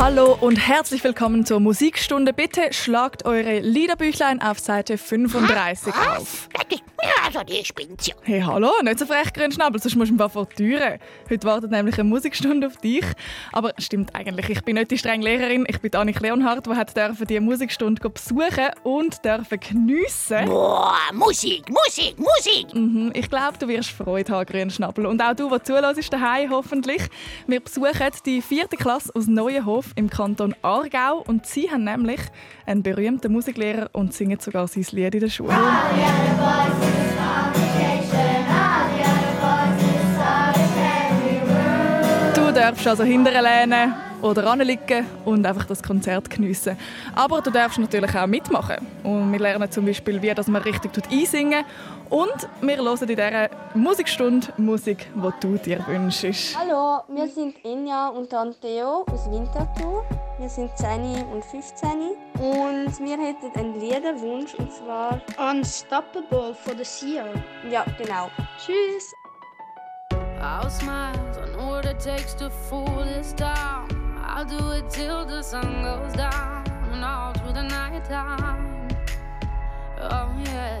Hallo und herzlich willkommen zur Musikstunde. Bitte schlagt eure Liederbüchlein auf Seite 35 auf. Also, die spinnt ja. Hey, hallo, nicht so frech, Grünschnabel, sonst musst du ein paar vor die Türe. Heute wartet nämlich eine Musikstunde auf dich. Aber stimmt eigentlich, ich bin nicht die strenge Lehrerin, ich bin Annik Leonhardt, die hat dürfen die Musikstunde besuchen und dürfen geniessen. Boah, Musik, Musik, Musik. Mhm, ich glaube, du wirst Freude haben, Grünschnabel. Und auch du, der zuhörst daheim hoffentlich. Wir besuchen die vierte Klasse aus Neuenhof im Kanton Aargau und sie haben nämlich einen berühmten Musiklehrer und singen sogar sein Lied in der Schule. Du darfst also hinterher lehnen oder anliegen und einfach das Konzert geniessen. Aber du darfst natürlich auch mitmachen. Und wir lernen zum Beispiel, wie dass man richtig einsingen Und wir hören in dieser Musikstunde Musik, die du dir wünschst. Hallo, wir sind Enja und dann Theo aus Winterthur. Wir sind 10 und 15 und wir hätten einen Liederwunsch und zwar Unstoppable for the Seer. ja genau. Tschüss. I'll smile, know what it takes to fool this town. I'll do it till the sun goes down and all through the night time. Oh yeah,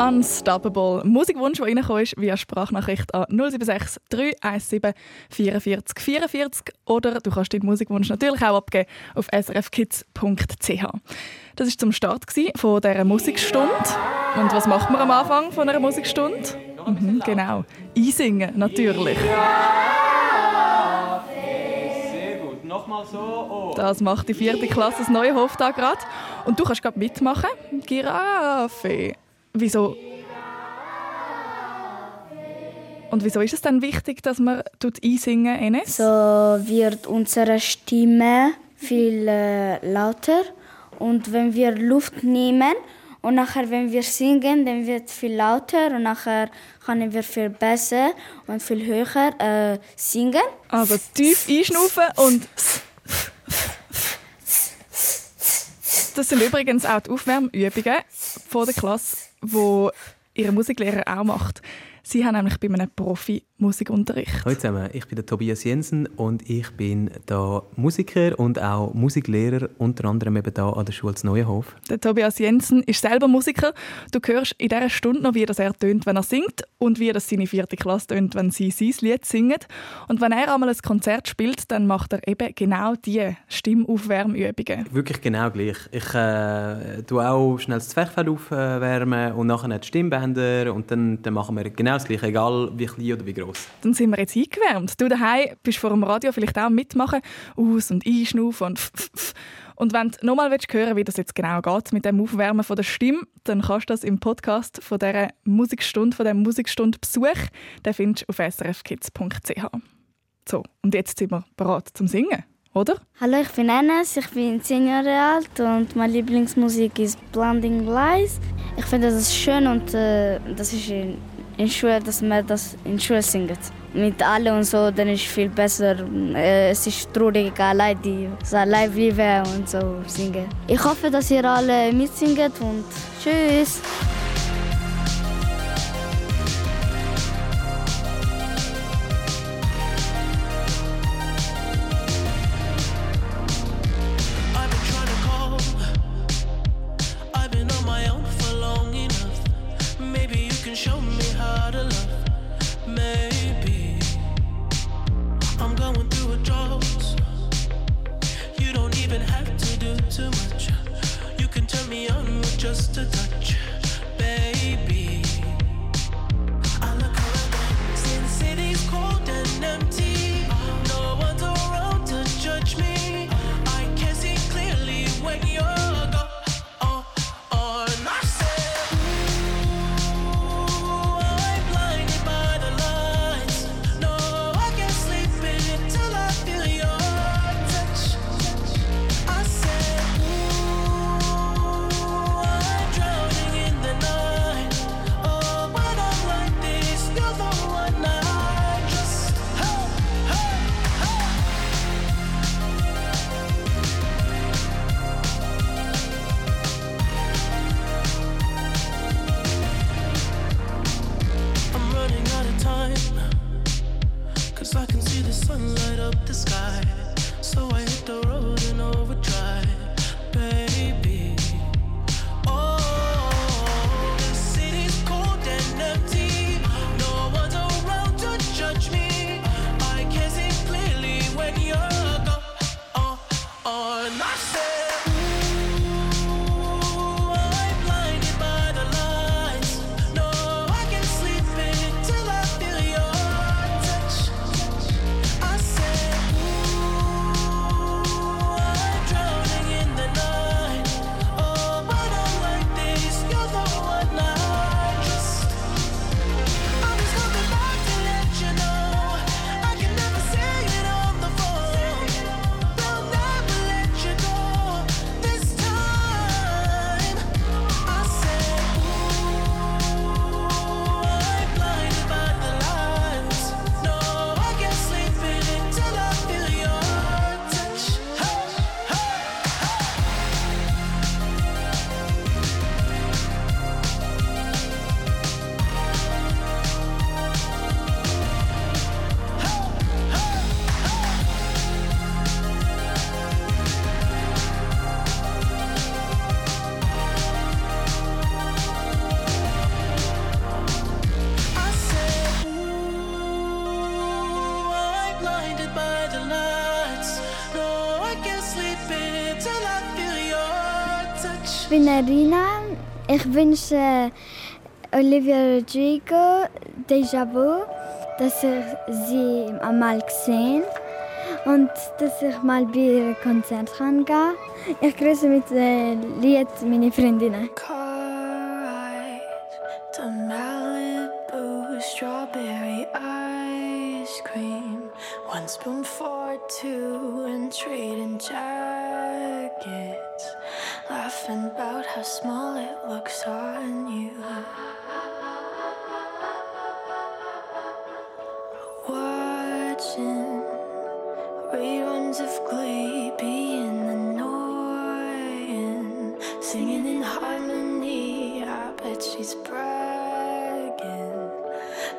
Unstoppable. Musikwunsch, der reingekommen ist, via Sprachnachricht an 076 317 44 44 oder du kannst deinen Musikwunsch natürlich auch abgeben auf srfkids.ch. Das war zum Start von dieser Musikstunde. Und was macht man am Anfang von einer Musikstunde? Mhm, genau. Einsingen, natürlich. Sehr gut. nochmal so. Oh. Das macht die vierte Klasse das neue Hof da gerade. Und du kannst gerade mitmachen. Giraffe. Wieso? Und wieso ist es dann wichtig, dass man tut einsingen, Enes? So wird unsere Stimme viel äh, lauter und wenn wir Luft nehmen und nachher, wenn wir singen, dann wird viel lauter und nachher können wir viel besser und viel höher äh, singen. Also tief einschnaufen und das sind übrigens auch die Aufwärmübungen von der Klasse, die ihre Musiklehrer auch macht. Sie haben nämlich bei einem Profi Musikunterricht. Hallo zusammen, ich bin der Tobias Jensen und ich bin da Musiker und auch Musiklehrer, unter anderem eben da an der Schule Neuenhof. Der Tobias Jensen ist selber Musiker. Du hörst in dieser Stunde noch, wie das er tönt, wenn er singt und wie das seine vierte Klasse tönt, wenn sie sein Lied singen. Und wenn er einmal ein Konzert spielt, dann macht er eben genau diese Stimmaufwärmübungen. Wirklich genau gleich. Ich äh, tue auch schnell das Zwerchfell aufwärmen und nachher die Stimmbänder und dann, dann machen wir genau das Gleiche, egal wie klein oder wie groß. Dann sind wir jetzt eingewärmt. Du daheim bist vor dem Radio vielleicht auch mitmachen, aus- und einschnaufen und f Und wenn du nochmal hören wie das jetzt genau geht mit dem Aufwärmen von der Stimme, dann kannst du das im Podcast von dieser Musikstunde, von diesem Musikstunde-Besuch, den findest du auf srfkids.ch. So, und jetzt sind wir bereit zum Singen, oder? Hallo, ich bin Enes, ich bin 10 Jahre alt und meine Lieblingsmusik ist Blinding Lights. Ich finde das schön und äh, das ist in in Schule, dass man das in Schule singt. Mit allen und so, dann ist es viel besser. Äh, es ist traurig, allein die allein bleiben und so singen. Ich hoffe, dass ihr alle mitsingt und tschüss. Wünsche Olivia Rodrigo Déjà Vu, dass ich sie einmal gesehen und dass ich mal bei einem Konzert gehen Ich grüße mit dem Lied meine Freundinnen. Watching reruns of Glee being annoying. Singing in harmony, I bet she's bragging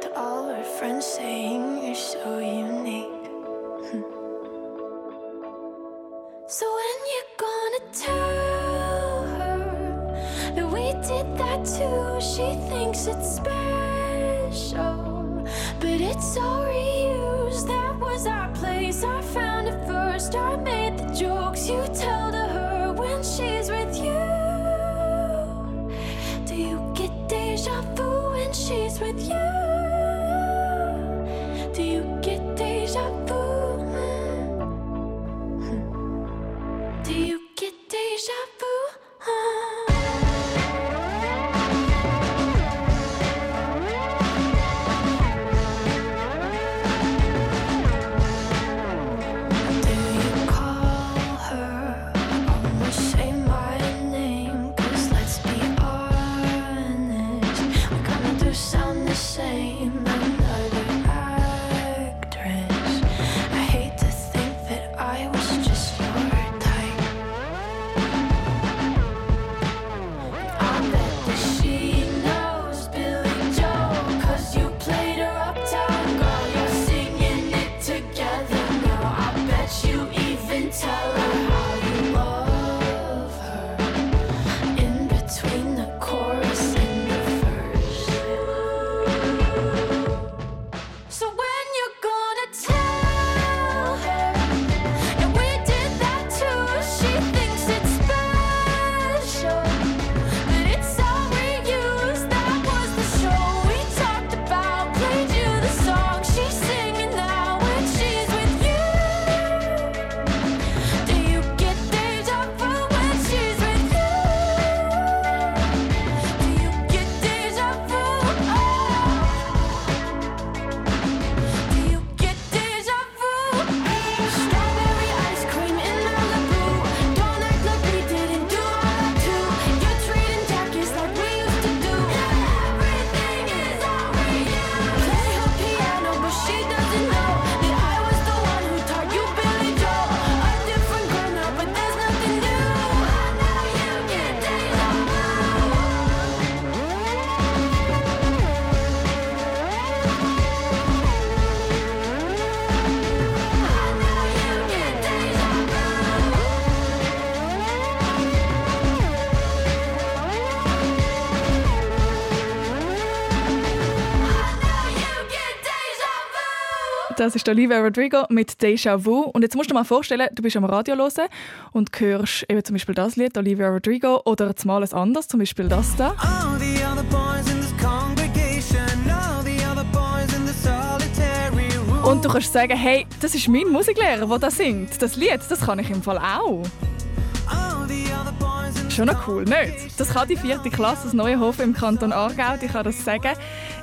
to all her friends, saying you're so unique. so when you gonna tell her that we did that too? She thinks it's special, but it's all it first. Das ist Olivia Rodrigo mit Deja Vu. Und jetzt musst du dir mal vorstellen, du bist am Radio hören und hörst eben zum Beispiel das Lied, Olivia Rodrigo, oder jetzt mal ein anderes, zum Beispiel das da. Und du kannst sagen, hey, das ist mein Musiklehrer, der das singt. Das Lied, das kann ich im Fall auch. Schon noch cool, nicht? Das kann die vierte Klasse aus Neuenhofen im Kanton Aargau, die kann das sagen.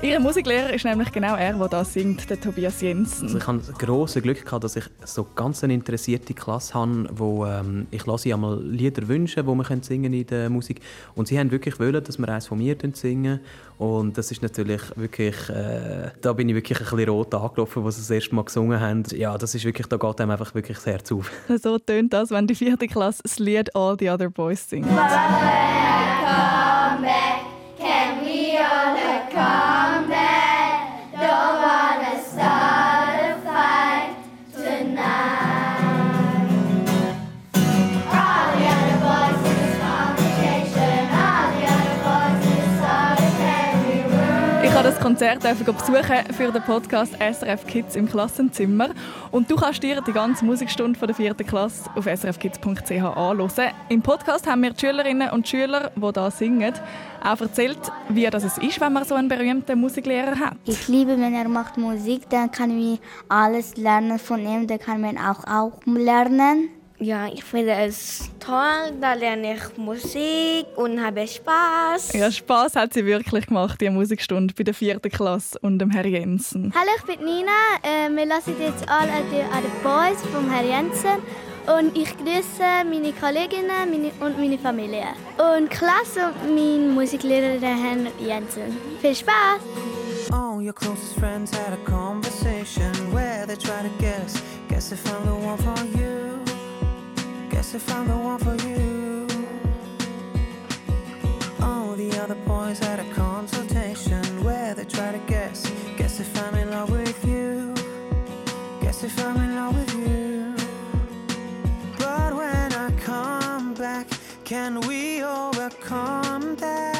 Ihr Musiklehrer ist nämlich genau er, der das singt, der Tobias Jensen. Also ich hatte das grosse Glück, gehabt, dass ich so ganz eine interessierte Klasse habe, wo ähm, ich lasse einmal Lieder wünschen, die wir singen in der Musik. Und sie haben wirklich wollen, dass wir eins von mir singen. Und das ist natürlich wirklich, äh, da bin ich wirklich ein bisschen rot angelaufen, als sie das erste Mal gesungen haben. Ja, das ist wirklich, da geht einem einfach wirklich das Herz auf. So tönt das, wenn die vierte Klasse das Lied All the Other Boys singt. Ich habe das Konzert besuchen für den Podcast SRF Kids im Klassenzimmer. Und du kannst dir die ganze Musikstunde von der vierten Klasse auf srfkids.ch anhören. Im Podcast haben mir die Schülerinnen und Schüler, die hier singen, auch erzählt, wie das ist, wenn man so einen berühmten Musiklehrer hat. Ich liebe, wenn er macht Musik, dann kann ich alles lernen von ihm, dann kann man auch, auch lernen. Ja, ich finde es toll. Da lerne ich Musik und habe Spaß. Ja, Spaß hat sie wirklich gemacht, die Musikstunde bei der vierten Klasse und dem Herr Jensen. Hallo, ich bin Nina. Äh, wir lassen jetzt alle an die Boys vom Herr Jensen. Und ich grüße meine Kolleginnen meine, und meine Familie. Und Klasse und meinen Musiklehrer, den Herrn Jensen. Viel Spaß! All your closest friends had a conversation where they try to guess. Guess they found the one for you. Guess they found the one for you. All the other boys had a consultation where they try to guess. Guess if I'm in love with you. Guess if I'm in love with you. But when I come back, can we overcome that?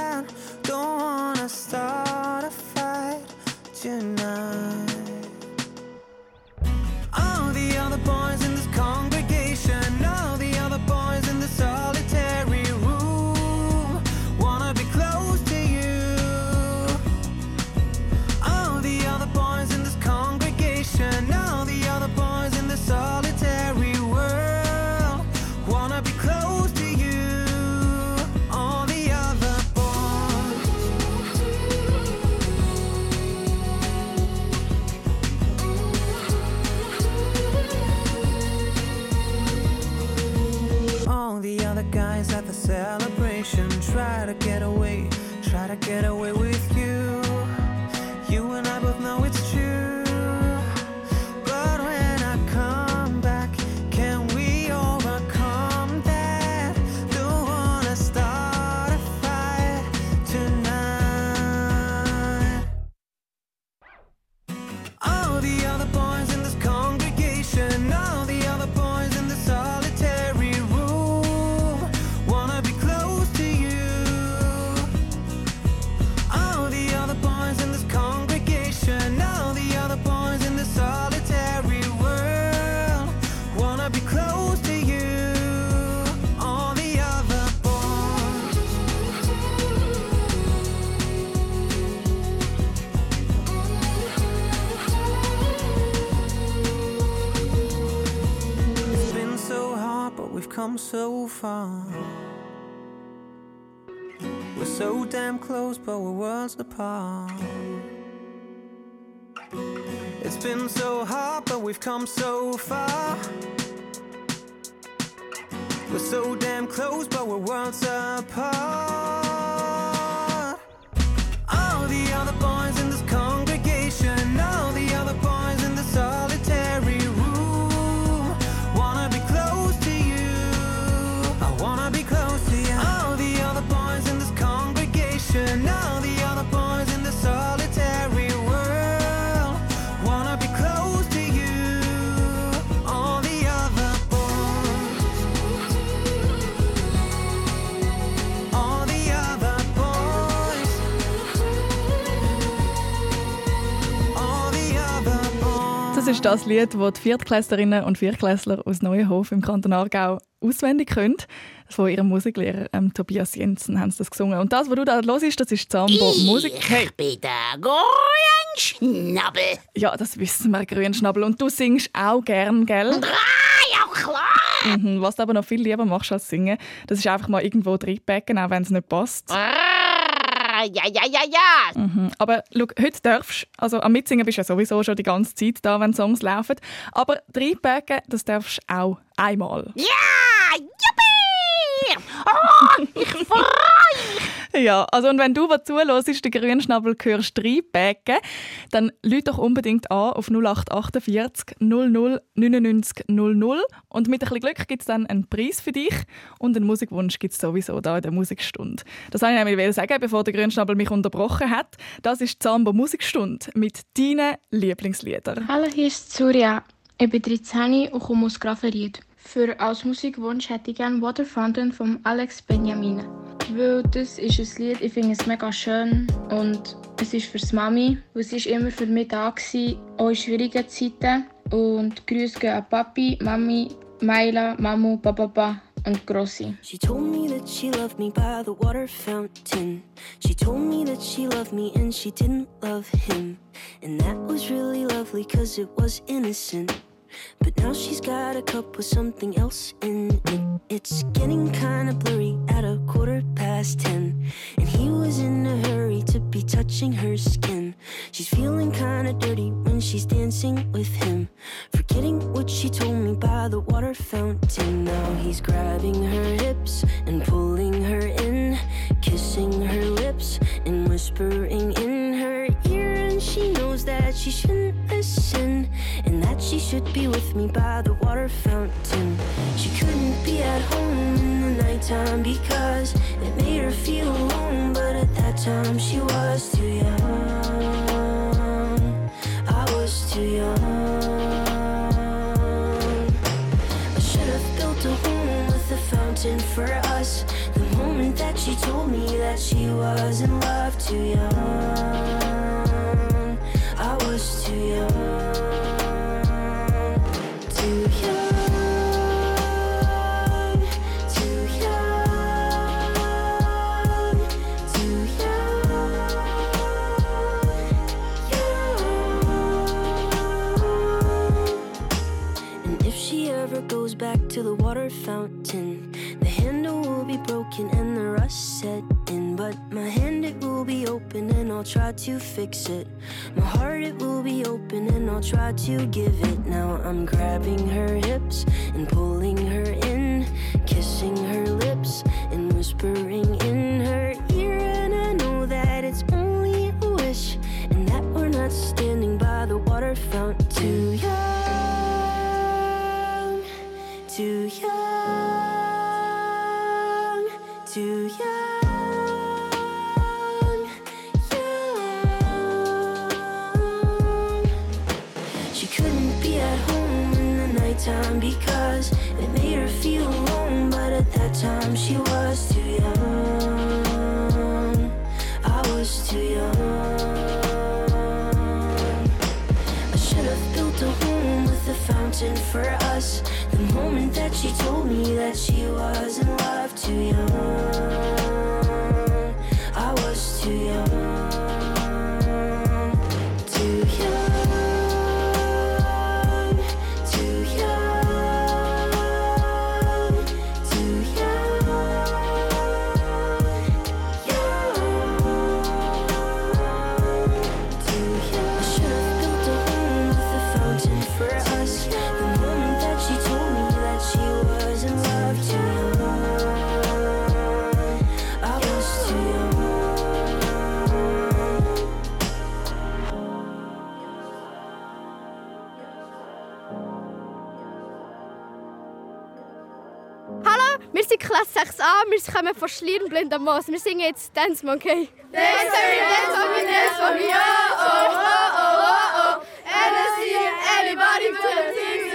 Celebration. Try to get away, try to get away come so far. We're so damn close, but we're worlds apart. It's been so hard, but we've come so far. We're so damn close, but we're worlds apart. All the other boys in this ist das Lied, das die Viertklässlerinnen und Viertklässler aus Neuenhof im Kanton Aargau auswendig können. Von ihrem Musiklehrer ähm, Tobias Jensen haben sie das gesungen. Und das, was du da hörst, das ist Zambo Musik. Hey, Ich bin der Grünschnabel. ja, das wissen wir, Grünschnabel. Und du singst auch gern, gell? Ah, ja klar. Mhm. Was du aber noch viel lieber machst als singen, das ist einfach mal irgendwo reinpacken, auch wenn es nicht passt. Ja, ja, ja, ja. Mhm. Aber schau, heute darfst du, also am Mitsingen bist du ja sowieso schon die ganze Zeit da, wenn Songs laufen. Aber reinpacken, das darfst du auch einmal. Ja, juppie. Oh, ich freue Ja, also und wenn du, was zuhörst, den Grünschnabel hörst, reinpacken, dann lüt doch unbedingt an auf 0848 00 99 00 und mit ein bisschen Glück gibt es dann einen Preis für dich und einen Musikwunsch gibt es sowieso da in der Musikstunde. Das wollte ich nämlich sagen, bevor der Grünschnabel mich unterbrochen hat. Das ist die Zambo Musikstunde mit deinen Lieblingsliedern. Hallo, hier ist Surya. Ich bin 13 und komme aus Graffenried. Für als Musikwunsch hätte ich gerne Water Fountain von Alex Benjamin. weil das ist ein Lied, ich finde es mega schön und es ist für Mami, sie ist immer für mich da gewesen, auch in schwierigen Zeiten. Und Grüße gehen an Papi, Mami, Maila, Mamu, Papa und Grossi. She told me that she loved me by the water fountain. She told me that she loved me and she didn't love him. And that was really lovely cause it was innocent. But now she's got a cup with something else in it. It's getting kinda blurry at a quarter past ten. And he was in a hurry to be touching her skin. She's feeling kinda dirty when she's dancing with him. Forgetting what she told me by the water fountain. Now he's grabbing her hips and pulling her in, kissing her lips and whispering in her ear. And she knows that she shouldn't listen and that she should be with me by the water fountain. She couldn't be at home in the nighttime because it made her feel alone. But at that time, she was too young. I was too young. I should have built a home with a fountain for us. That she told me that she was in love, too young. And I'll try to give it. Now I'm grabbing wir kommen von Schlierenblind am Moos. Wir singen jetzt Dance Monkey. Dance Monkey, dance monkey, dance oh, oh, oh, oh, oh. And I see everybody put their things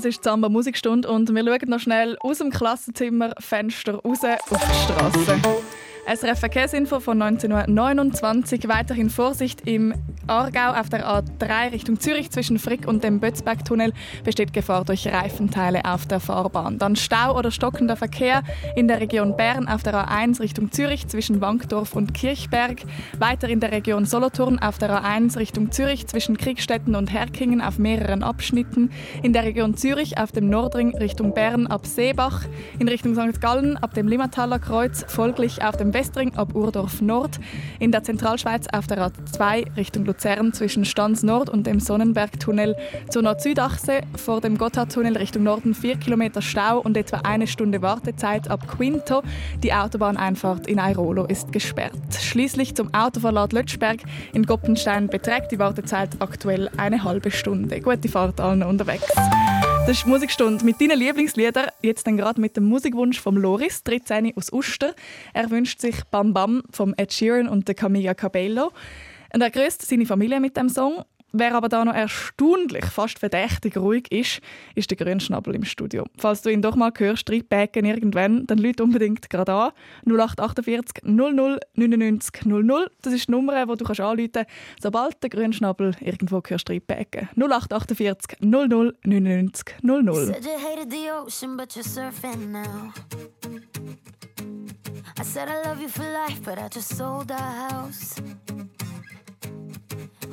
Das ist die Samba Musikstunde und wir schauen noch schnell aus dem Klassenzimmerfenster raus auf die Straße. SRF Verkehrsinfo von 1929. Weiterhin Vorsicht im Aargau auf der A3 Richtung Zürich zwischen Frick und dem Bötzbergtunnel besteht Gefahr durch Reifenteile auf der Fahrbahn. Dann Stau oder stockender Verkehr in der Region Bern auf der A1 Richtung Zürich zwischen Wankdorf und Kirchberg. Weiter in der Region Solothurn auf der A1 Richtung Zürich zwischen Kriegstetten und Herkingen auf mehreren Abschnitten. In der Region Zürich auf dem Nordring Richtung Bern ab Seebach. In Richtung St. Gallen ab dem Limmataler Kreuz folglich auf dem Westring ab Urdorf Nord. In der Zentralschweiz auf der A2 Richtung Luzern zwischen Stanz Nord und dem Sonnenbergtunnel zur Nord-Süd-Achse vor dem Gotthardtunnel Richtung Norden 4 Kilometer Stau und etwa eine Stunde Wartezeit ab Quinto. Die Autobahneinfahrt in Airolo ist gesperrt. Schließlich zum Autoverlad Lötschberg in Goppenstein beträgt die Wartezeit aktuell eine halbe Stunde. Gute Fahrt allen unterwegs. Das ist Musikstunde mit deinen Lieblingsliedern. Jetzt dann gerade mit dem Musikwunsch vom Loris, 13 aus Uster. Er wünscht sich Bam Bam vom Ed Sheeran und Camilla Cabello. Und er grüßt seine Familie mit dem Song. Wer aber da noch erstaunlich, fast verdächtig ruhig ist, ist der Grünschnabel im Studio. Falls du ihn doch mal hörst, reinbacken irgendwann, dann lüt unbedingt gerade an. 0848 00 99 00. Das ist die Nummer, die du kannst anrufen kannst, sobald der Grünschnabel irgendwo hörst reinbacken. 0848 00 99 00. Said you hated the ocean, but you're surfing now. I said I love you for life, but I just sold our house.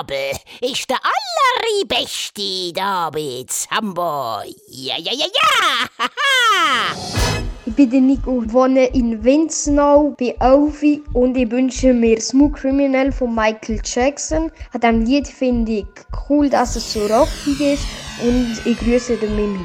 Schnabel ist der allerbeste da bei Zambo. Ja, ja, ja, ja! Ich bin der Nico, wohne in Winzenau, bin Elfi und ich wünsche mir Smooth Criminal von Michael Jackson. An diesem Lied finde ich cool, dass es so rockig ist und ich grüße den meine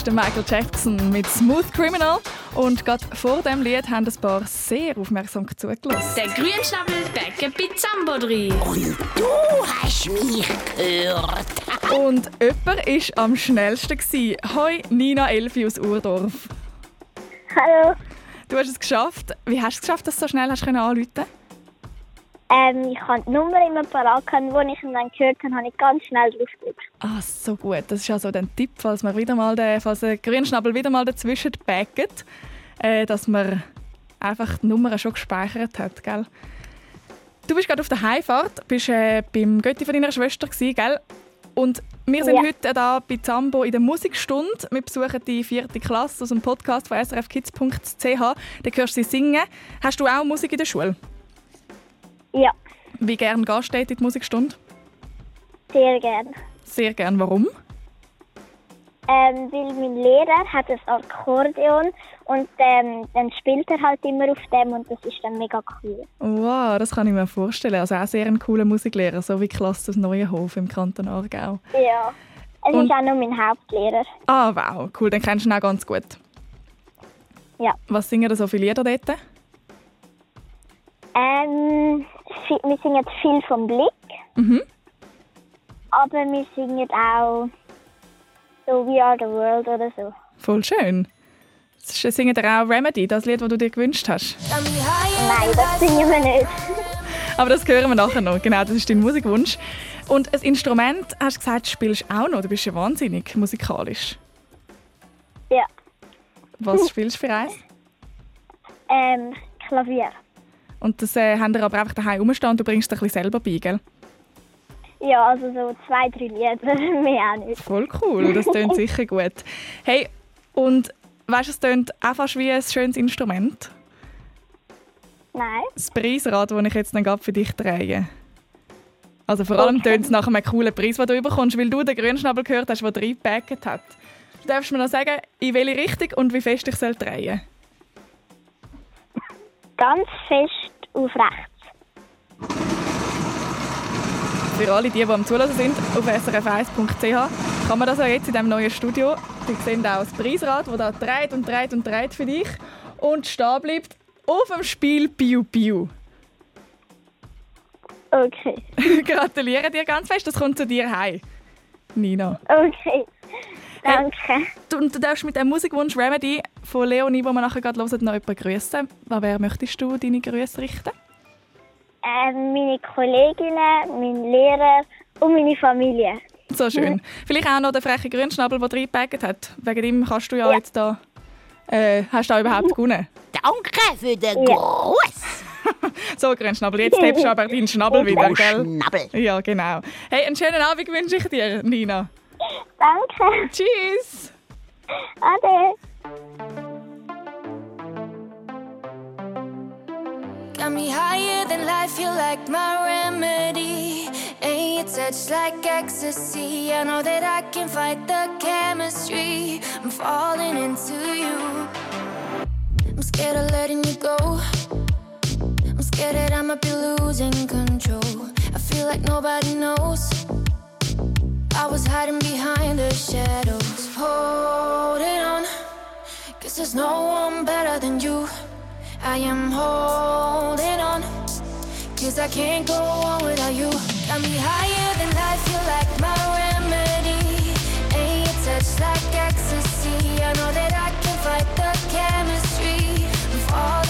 ist der Michael Jackson mit Smooth Criminal. Und gerade vor dem Lied haben ein paar sehr aufmerksam zugelassen. Der Grünschnabel backe bei Zambo drin. Und du hast mich gehört. Und jemand war am schnellsten. gewesen. Hoi, Nina Elfi aus Urdorf. Hallo. Du hast es geschafft. Wie hast du es geschafft, dass du so schnell hast anrufen Ähm, ich habe die Nummer immer parat als ich ihn dann gehört habe, habe ich ganz schnell drauf gedrückt. Ah, so gut. Das ist also ein Tipp, falls man wieder mal den, falls der Grünschnabel wieder mal dazwischen backt, äh, dass man einfach die Nummer schon gespeichert hat, gell? Du bist gerade auf der Heimfahrt, bist äh, beim Götti von deiner Schwester gewesen, gell? Und wir sind Ja. heute da bei Zambo in der Musikstunde. Wir besuchen die vierte Klasse aus dem Podcast von srfkids.ch. Da hörst du sie singen. Hast du auch Musik in der Schule? Ja, Wie gern gehst du in die Musikstunde? sehr gerne. Sehr gern. Warum? Ähm, weil mein Lehrer hat ein Akkordeon und ähm, dann spielt er halt immer auf dem und das ist dann mega cool. Wow, das kann ich mir vorstellen. Also auch sehr ein cooler Musiklehrer, so wie Klasse aus Neuenhof im Kanton Aargau. Ja. Es Und- ist auch noch mein Hauptlehrer. Ah, wow, cool, dann kennst du ihn auch ganz gut. Ja. Was singen da so viele Lieder dort? Ähm, wir singen viel vom Blick, Mhm. aber wir singen auch so We Are the World oder so. Voll schön. Singen ihr auch Remedy, das Lied, das du dir gewünscht hast? Nein, das singen wir nicht. Aber das hören wir nachher noch. Genau, das ist dein Musikwunsch. Und ein Instrument, hast du gesagt, spielst du auch noch. Du bist ja wahnsinnig musikalisch. Ja. Was spielst du für eins? Ähm, Klavier. Und das äh, haben wir aber einfach daheim rumstehen und du bringst es ein bisschen selber bei, gell? Ja, also so zwei, drei Lieder, mehr auch nicht. Voll cool, das tönt sicher gut. Hey, und weißt du, es tönt auch fast wie ein schönes Instrument. Nein. Das Preisrad, das ich jetzt dann gerade für dich drehe. Also vor allem tönt es nach einem coolen Preis, den du bekommst, weil du den Grünschnabel gehört hast, der reingepackt hat. Du darfst mir noch sagen, in welche Richtung und wie fest ich soll drehen Ganz fest auf rechts. Für alle, die, die am Zulassen sind, auf srf1.ch kann man das auch jetzt in diesem neuen Studio. Sie sehen auch das Preisrad, das da dreht und dreht und dreht für dich und stehen bleibt auf dem Spiel Piu Piu. Okay. Gratuliere dir ganz fest, das kommt zu dir heim. Nina. Okay. Danke. Du, und du darfst mit dem Musikwunsch Remedy von Leonie, den wir nachher gerade hören, noch jemanden grüßen. An wer möchtest du deine Grüße richten? Ähm, meine Kolleginnen, mein Lehrer und meine Familie. So schön. Vielleicht auch noch der freche Grünschnabel, der reingepackt hat. Wegen ihm kannst du ja, jetzt da. Äh, hast du da überhaupt gewonnen? Danke für den Gruß. So, Grünschnabel, jetzt hebst du aber deinen Schnabel wieder, gell? Schnabel. Ja, genau. Hey, einen schönen Abend wünsche ich dir, Nina. Danke. Tschüss. Ade. Got me higher than life, you like my remedy. And your touch like ecstasy. I know that I can fight the chemistry. I'm falling into you. I'm scared of letting you go. I'm scared that I might be losing control. I feel like nobody knows. I was hiding behind the shadows. Holding on. Cause there's no one better than you. I am holding on. Cause I can't go on without you. Got me higher than life, you like my remedy. And your touch like ecstasy. I know that I can fight the chemistry. I'm falling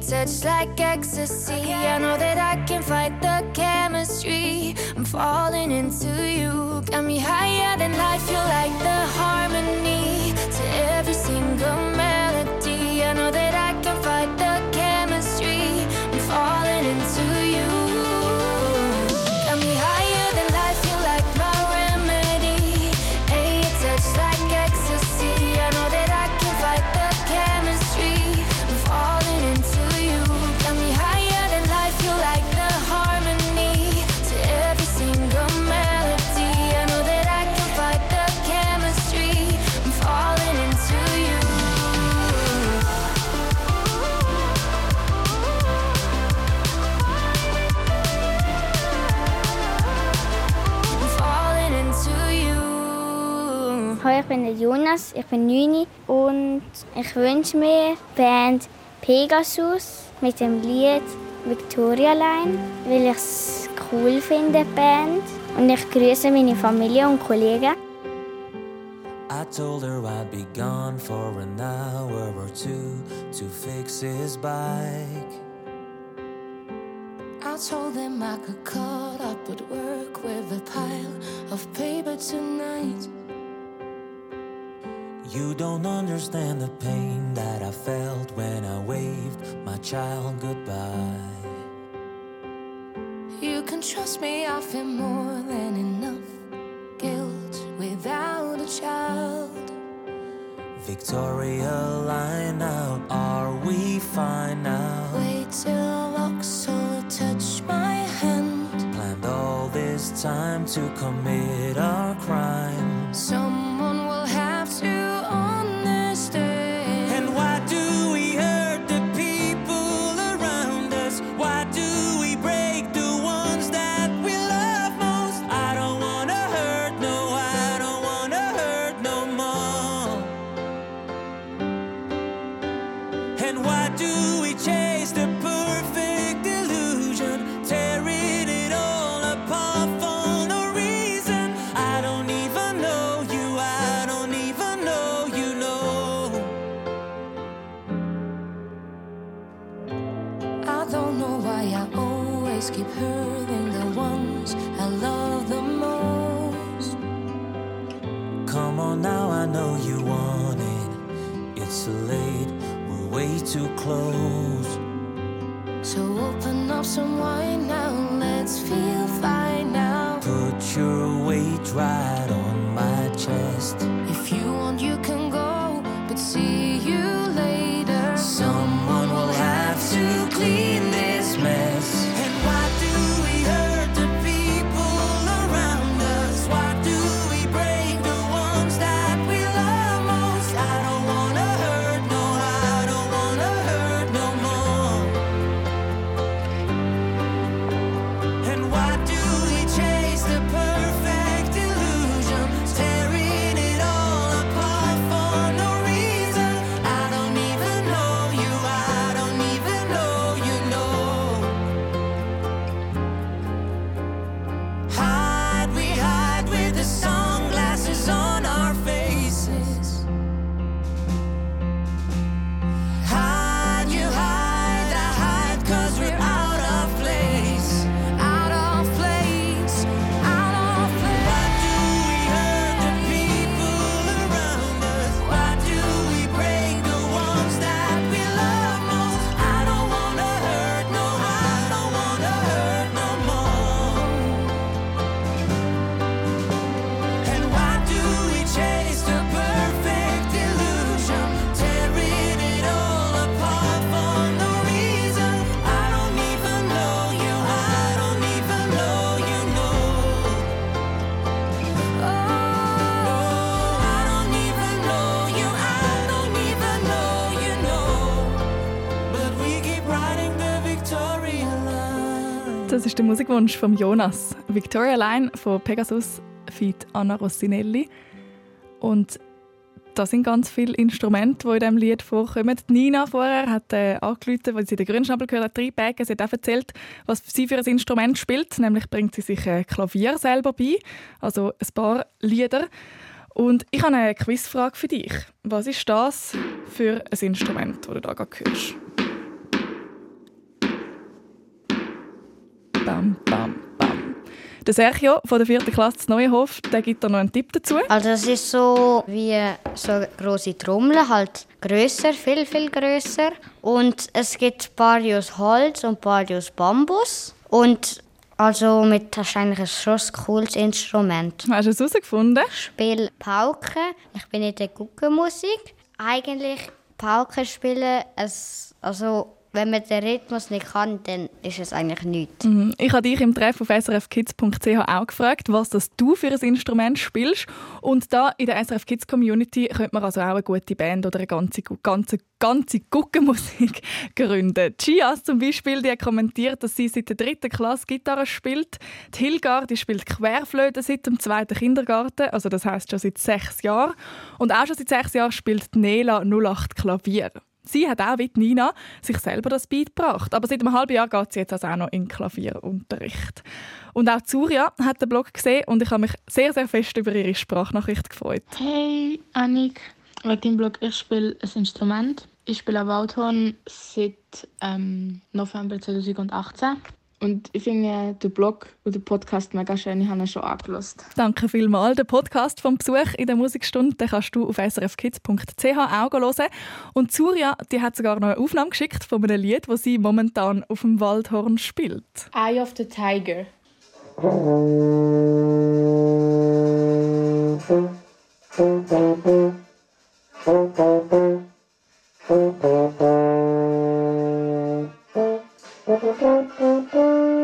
Touch like ecstasy. I know that I can fight the chemistry. I'm falling into you. Got me higher than life, you like the harmony. Bin der Jonas, ich bin 9 und ich wünsche mir die Band Pegasus mit dem Lied Victoria Line, weil ich es cool finde, die Band. Und ich grüße meine Familie und Kollegen. I told her I'd be gone for an hour or two to fix his bike. told them I could cut up at work with a pile of paper tonight. You don't understand the pain that I felt when I waved my child goodbye. You can trust me, I feel more than enough guilt without a child. Victoria, line out, are we fine now? Wait till Vauxhall touch my hand. Planned all this time to commit our crime. Someone close. Ist der Musikwunsch von Jonas. Victoria Line von Pegasus feat Anna Rossinelli. Und da sind ganz viele Instrumente, die in diesem Lied vorkommen. Nina vorher hat äh, angerufen, als sie den Grünschnabel gehört hat, reingebacken. Sie hat auch erzählt, was sie für ein Instrument spielt. Nämlich bringt sie sich ein Klavier selber bei, also ein paar Lieder. Und ich habe eine Quizfrage für dich. Was ist das für ein Instrument, das du da gerade hörst? Bam, bam, bam. Der Sergio von der vierten Klasse Neuenhof, der gibt da noch einen Tipp dazu. Also es ist so wie so große Trommel, halt größer, viel viel größer. Und es gibt ein paar aus Holz und ein paar aus Bambus. Und also mit wahrscheinlich ein schon cooles Instrument. Hast du es herausgefunden? Ich spiele Pauke. Ich bin in der Guckenmusik. Eigentlich Pauke spielen, also wenn man den Rhythmus nicht kann, dann ist es eigentlich nichts. Mhm. Ich habe dich im Treff auf srfkids.ch auch gefragt, was das du für ein Instrument spielst. Und da in der SRF Kids Community könnte man also auch eine gute Band oder eine ganze, ganze, ganze Guckenmusik gründen. Chias zum Beispiel, die hat kommentiert, dass sie seit der dritten Klasse Gitarre spielt. Die Hilgar, die spielt Querflöte seit dem zweiten Kindergarten, also das heißt schon seit sechs Jahren. Und auch schon seit sechs Jahren spielt Nela 08 Klavier. Sie hat auch wie Nina sich selber das beigebracht. Aber seit einem halben Jahr geht sie jetzt also auch noch in Klavierunterricht. Und auch Zuria hat den Blog gesehen und ich habe mich sehr, sehr fest über ihre Sprachnachricht gefreut. Hey Annik, wegen deinem Blog, ich spiele ein Instrument. Ich spiele Waldhorn seit ähm, November 2018. Und ich finde den Blog und den Podcast mega schön. Ich habe ihn schon angelost. Danke vielmals. Den Podcast vom Besuch in der Musikstunde den kannst du auf srfkids.ch auch hören. Und Surya die hat sogar noch eine Aufnahme geschickt von einem Lied, das sie momentan auf dem Waldhorn spielt. Eye of the Tiger. Mm-hmm.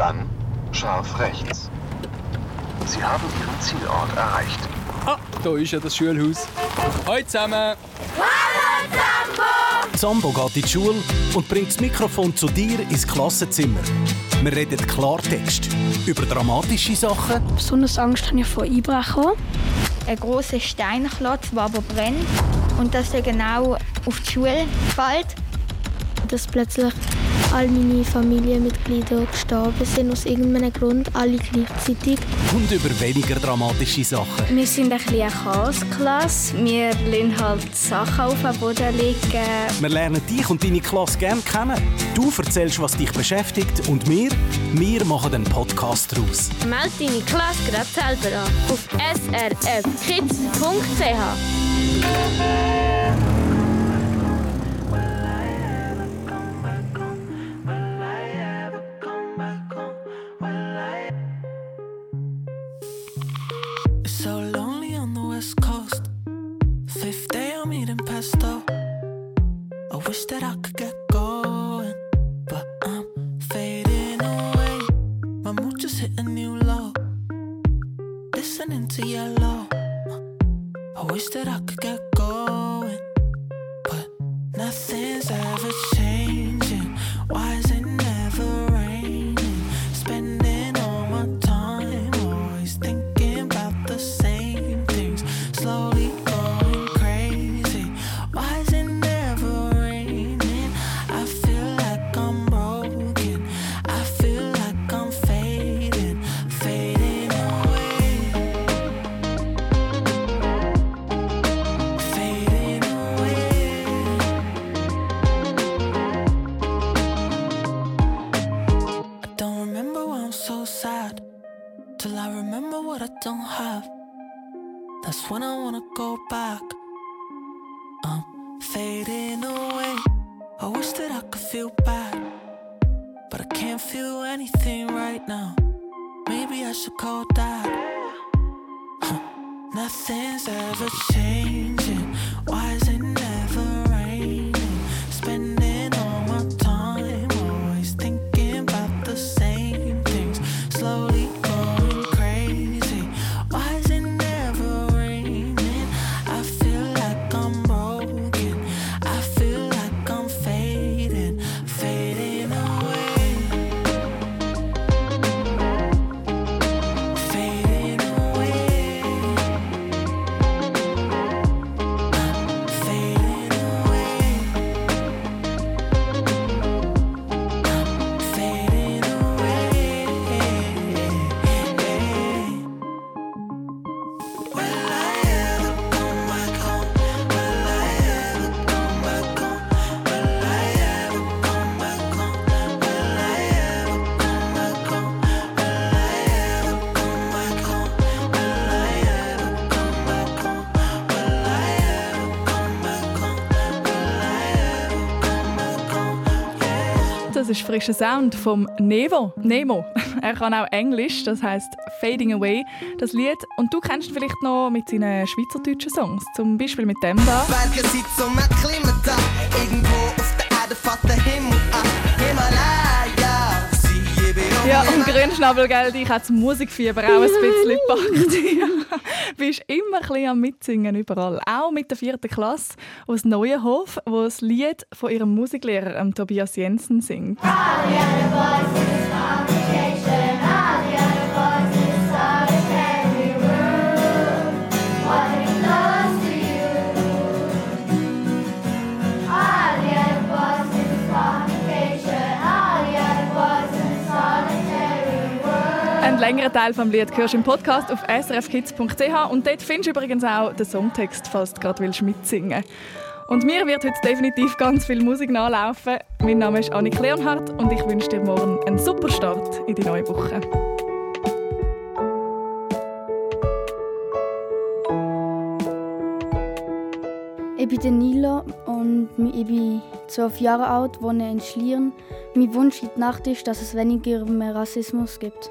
Dann scharf rechts. Sie haben Ihren Zielort erreicht. Ah, da ist ja das Schulhaus. Hallo zusammen! Zambo geht in die Schule und bringt das Mikrofon zu dir ins Klassenzimmer. Wir reden Klartext über dramatische Sachen, Besonders Angst habe ich vor Einbrechen. Ein großer Steinklotz, der aber brennt. Und dass er genau auf die Schule fällt. Dass plötzlich all meine Familienmitglieder gestorben sind, aus irgendeinem Grund, alle gleichzeitig. und über weniger dramatische Sachen. Wir sind ein bisschen eine Chaosklasse. Wir lassen halt Sachen auf den Boden liegen. Wir lernen dich und deine Klasse gerne kennen. Du erzählst, was dich beschäftigt und wir, wir machen einen Podcast daraus. Meld deine Klasse gerade selber an auf srfkids.ch. sad. Till I remember what I don't have. That's when I wanna go back. I'm fading away. I wish that I could feel bad. But I can't feel anything right now. Maybe I should call dad. Huh. Nothing's ever changing. Frischer Sound vom Nevo. Nemo. Er kann auch Englisch, das heißt Fading Away, das Lied. Und du kennst ihn vielleicht noch mit seinen schweizerdeutschen Songs, zum Beispiel mit dem da. Berge sind zum Akklimata. Irgendwo auf der Erde fährt der Himmel an. Ja, und Grünschnabel, gell, dich hat das Musikfieber auch ein bisschen gepackt. Ja. Bist immer ein bisschen am Mitsingen überall. Auch mit der vierten Klasse aus Neuenhof, wo das Lied von ihrem Musiklehrer, ähm, Tobias Jensen, singt. Ein längerer Teil vom Lied hörst du im Podcast auf srfkids.ch und dort findest du übrigens auch den Songtext, falls du gerade willst mitsingen Und mir wird heute definitiv ganz viel Musik nachlaufen. Mein Name ist Annik Leonhardt und ich wünsche dir morgen einen super Start in die neue Woche. Ich bin Nila und ich bin zwölf Jahre alt, wohne in Schlieren. Mein Wunsch in der Nacht ist, dass es weniger mehr Rassismus gibt.